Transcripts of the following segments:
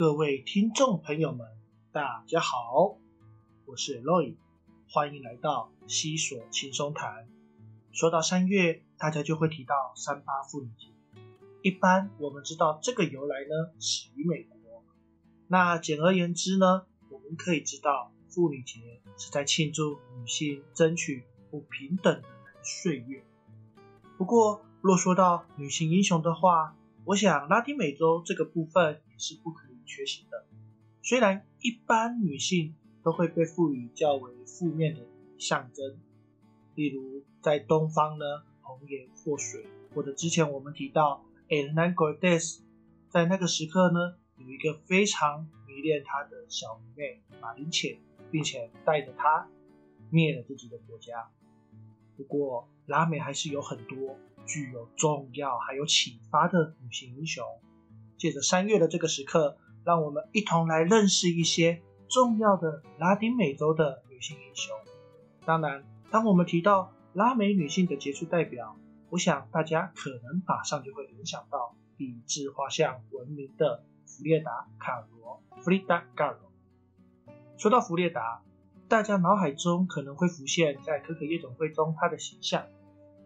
各位听众朋友们，大家好，我是 Loy，欢迎来到西索轻松谈。说到三月，大家就会提到三八妇女节。一般我们知道这个由来呢，始于美国。那简而言之呢，我们可以知道妇女节是在庆祝女性争取不平等的岁月。不过，若说到女性英雄的话，我想拉丁美洲这个部分也是不可缺席的。虽然一般女性都会被赋予较为负面的象征，例如在东方呢，红颜祸水，或者之前我们提到 Hernán Cortés，在那个时刻呢，有一个非常迷恋他的小迷妹马林切，并且带着她灭了自己的国家。不过拉美还是有很多。具有重要还有启发的女性英雄，借着三月的这个时刻，让我们一同来认识一些重要的拉丁美洲的女性英雄。当然，当我们提到拉美女性的杰出代表，我想大家可能马上就会联想到笔致画像闻名的弗列达·卡罗 （Frida Kahlo）。说到弗列达，大家脑海中可能会浮现在《可可夜总会》中她的形象。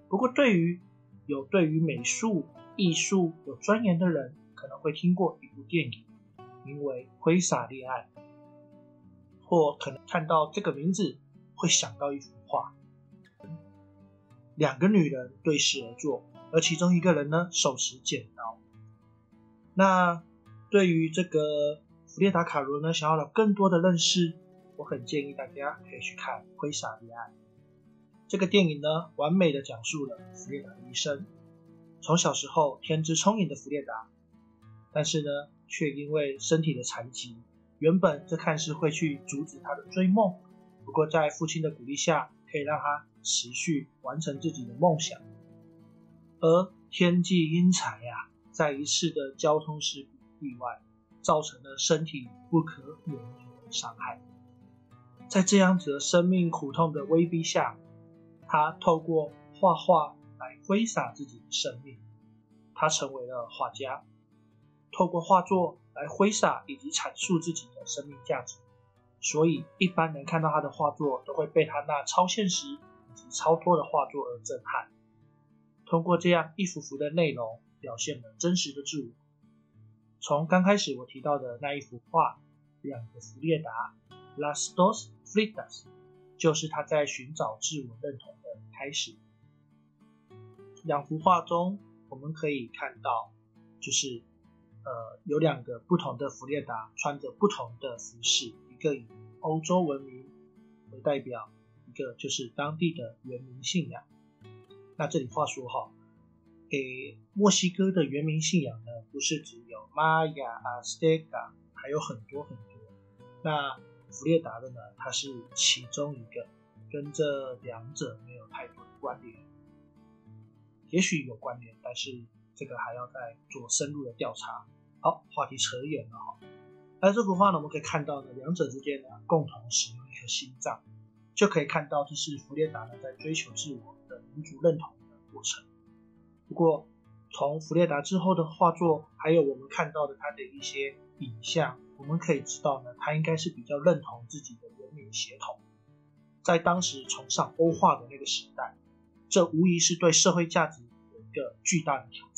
不过，对于有对于美术艺术有钻研的人，可能会听过一部电影，名为《挥洒恋爱》，或可能看到这个名字会想到一幅画，两个女人对视而坐，而其中一个人呢手持剪刀。那对于这个弗列达·卡罗呢，想要了更多的认识，我很建议大家可以去看《挥洒恋爱》。这个电影呢，完美的讲述了弗列达的一生。从小时候天资聪颖的弗列达，但是呢，却因为身体的残疾，原本这看似会去阻止他的追梦。不过在父亲的鼓励下，可以让他持续完成自己的梦想。而天际英才呀，在一次的交通事故意外，造成了身体不可挽回的伤害。在这样子的生命苦痛的威逼下，他透过画画来挥洒自己的生命，他成为了画家，透过画作来挥洒以及阐述自己的生命价值。所以，一般人看到他的画作，都会被他那超现实以及超脱的画作而震撼。通过这样一幅幅的内容，表现了真实的自我。从刚开始我提到的那一幅画，两个弗列达 （Las dos Fritas），就是他在寻找自我认同的。开始，两幅画中我们可以看到，就是呃有两个不同的弗列达穿着不同的服饰，一个以欧洲文明为代表，一个就是当地的原民信仰。那这里话说哈，给，墨西哥的原民信仰呢，不是只有玛雅、阿斯特卡，还有很多很多。那弗列达的呢，它是其中一个。跟这两者没有太多的关联，也许有关联，但是这个还要再做深入的调查。好，话题扯远了哈。而这幅画呢，我们可以看到呢，两者之间呢共同使用一颗心脏，就可以看到这是弗列达呢在追求自我的民族认同的过程。不过，从弗列达之后的画作，还有我们看到的他的一些影像，我们可以知道呢，他应该是比较认同自己的人民血统。在当时崇尚欧化的那个时代，这无疑是对社会价值有一个巨大的挑战。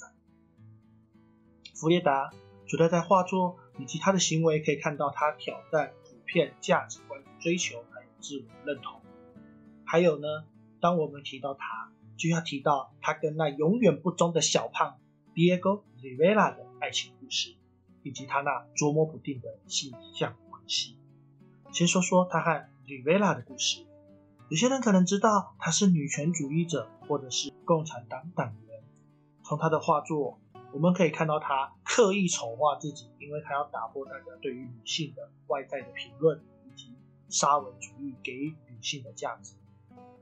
弗列达除了在画作以及他的行为可以看到他挑战普遍价值观的追求还有自我认同，还有呢，当我们提到他，就要提到他跟那永远不忠的小胖 Diego Rivera 的爱情故事，以及他那捉摸不定的性向关系。先说说他和 Rivera 的故事。有些人可能知道他是女权主义者，或者是共产党党员。从他的画作，我们可以看到他刻意丑化自己，因为他要打破大家对于女性的外在的评论，以及沙文主义给予女性的价值。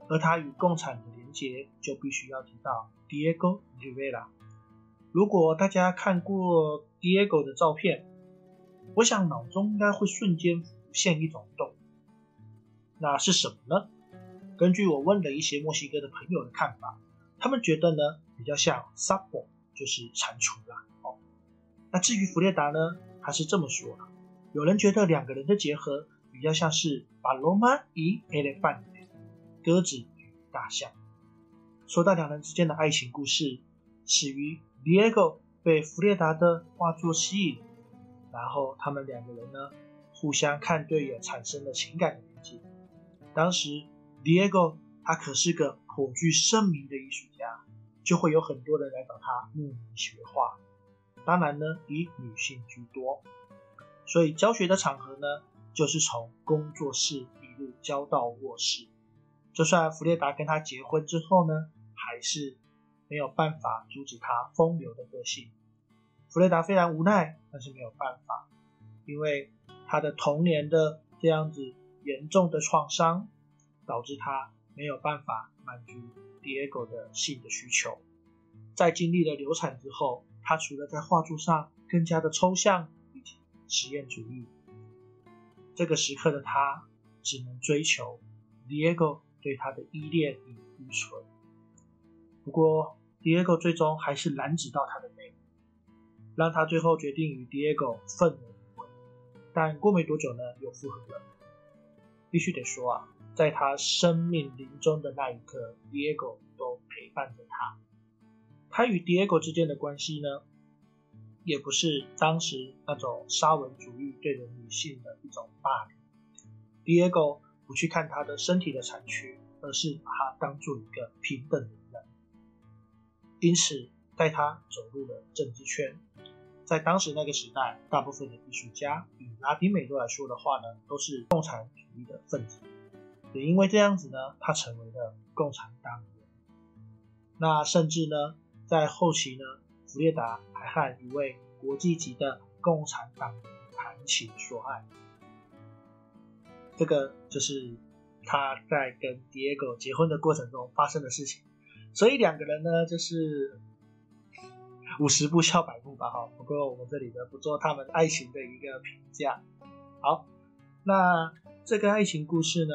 而他与共产的连结，就必须要提到 Diego Rivera。如果大家看过 Diego 的照片，我想脑中应该会瞬间浮现一种动物，那是什么呢？根据我问了一些墨西哥的朋友的看法，他们觉得呢比较像 sapo，就是蟾蜍啦。哦，那至于弗列达呢，他是这么说的：有人觉得两个人的结合比较像是把罗马与 elephant 鸽子与大象。说到两人之间的爱情故事，始于 Diego 被弗列达的画作吸引，然后他们两个人呢互相看对眼，产生了情感的连接。当时 Diego 他可是个颇具盛名的艺术家，就会有很多人来找他慕名学画。当然呢，以女性居多，所以教学的场合呢，就是从工作室一路教到卧室。就算弗列达跟他结婚之后呢，还是没有办法阻止他风流的个性。弗列达非常无奈，但是没有办法，因为他的童年的这样子严重的创伤，导致他没有办法满足 Diego 的性的需求。在经历了流产之后，他除了在画作上更加的抽象以及实验主义，这个时刻的他只能追求 Diego 对他的依恋与愚蠢。不过，Diego 最终还是染指到他的妹，让他最后决定与 Diego 分而离婚。但过没多久呢，又复合了。必须得说啊，在他生命临终的那一刻，Diego 都陪伴着他。他与 Diego 之间的关系呢，也不是当时那种沙文主义对人女性的一种霸凌。Diego 不去看他的身体的残缺，而是把他当做一个平等的人。因此，带他走入了政治圈。在当时那个时代，大部分的艺术家，以拉丁美洲来说的话呢，都是共产主义的分子。也因为这样子呢，他成为了共产党员。那甚至呢？在后期呢，弗列达还和一位国际级的共产党员谈情说爱。这个就是他在跟 Diego 结婚的过程中发生的事情。所以两个人呢，就是五十步笑百步吧，哈。不过我们这里呢，不做他们爱情的一个评价。好，那这个爱情故事呢，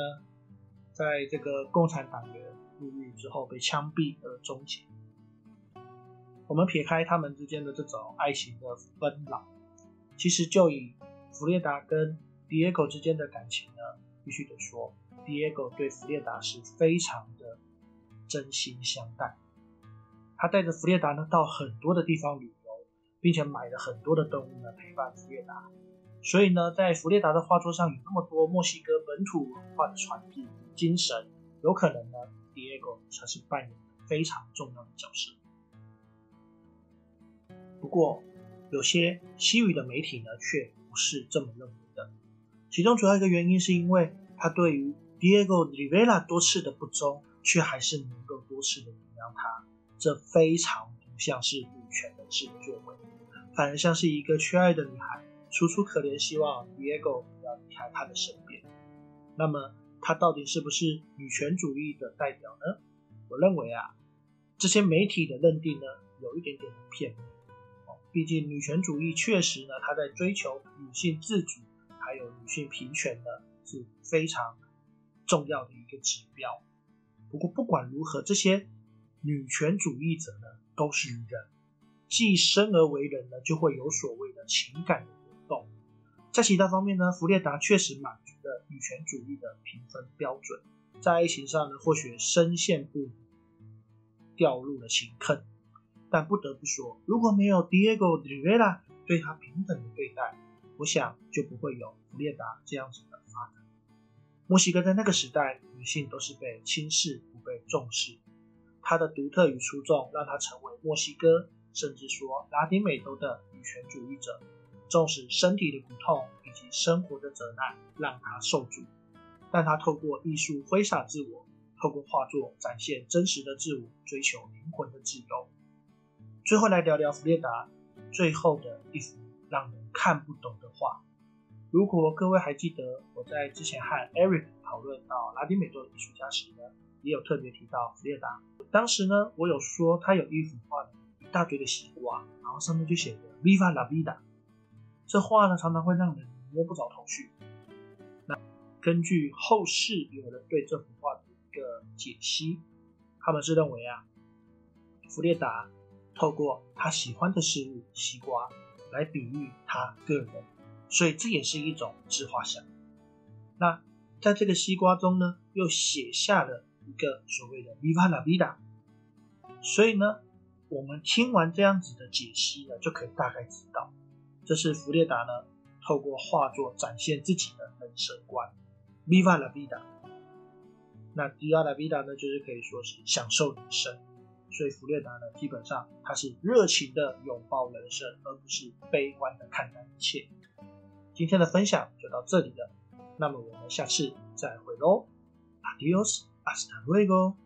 在这个共产党员入狱之后被枪毙而终结。我们撇开他们之间的这种爱情的纷扰，其实就以弗列达跟 Diego 之间的感情呢，必须得说，Diego 对弗列达是非常的真心相待。他带着弗列达呢到很多的地方旅游，并且买了很多的动物呢陪伴弗列达。所以呢，在弗列达的画作上有那么多墨西哥本土文化的传递精神，有可能呢，Diego 才是扮演非常重要的角色。不过，有些西语的媒体呢，却不是这么认为的。其中主要一个原因是因为他对于 Diego Rivera 多次的不忠，却还是能够多次的原谅他。这非常不像是女权人士的作为，反而像是一个缺爱的女孩，楚楚可怜，希望 Diego 要离开她的身边。那么，她到底是不是女权主义的代表呢？我认为啊，这些媒体的认定呢，有一点点的片面。毕竟女权主义确实呢，她在追求女性自主，还有女性平权呢，是非常重要的一个指标。不过不管如何，这些女权主义者呢，都是人，既生而为人呢，就会有所谓的情感的流动。在其他方面呢，弗列达确实满足了女权主义的评分标准，在爱情上呢，或许深陷不明，掉入了情坑。但不得不说，如果没有 Diego Rivera 对他平等的对待，我想就不会有弗列达这样子的发展。墨西哥在那个时代，女性都是被轻视、不被重视。他的独特与出众，让他成为墨西哥，甚至说拉丁美洲的女权主义者。纵使身体的苦痛以及生活的责难让他受阻，但他透过艺术挥洒自我，透过画作展现真实的自我，追求灵魂的自由。最后来聊聊弗列达最后的一幅让人看不懂的画。如果各位还记得我在之前和 Eric 讨论到拉丁美洲的艺术家时呢，也有特别提到弗列达。当时呢，我有说他有一幅画，一大堆的西瓜，然后上面就写着 Viva la vida。这画呢，常常会让人摸不着头绪。那根据后世有人对这幅画的一个解析，他们是认为啊，弗列达。透过他喜欢的事物——西瓜，来比喻他个人，所以这也是一种自画像。那在这个西瓜中呢，又写下了一个所谓的 Viva la vida。所以呢，我们听完这样子的解析呢，就可以大概知道，这是弗列达呢透过画作展现自己的人生观，Viva la vida。那 Viva la vida 呢，就是可以说是享受人生。所以弗列达呢，基本上他是热情的拥抱人生，而不是悲观的看待一切。今天的分享就到这里了，那么我们下次再会喽 Hasta luego.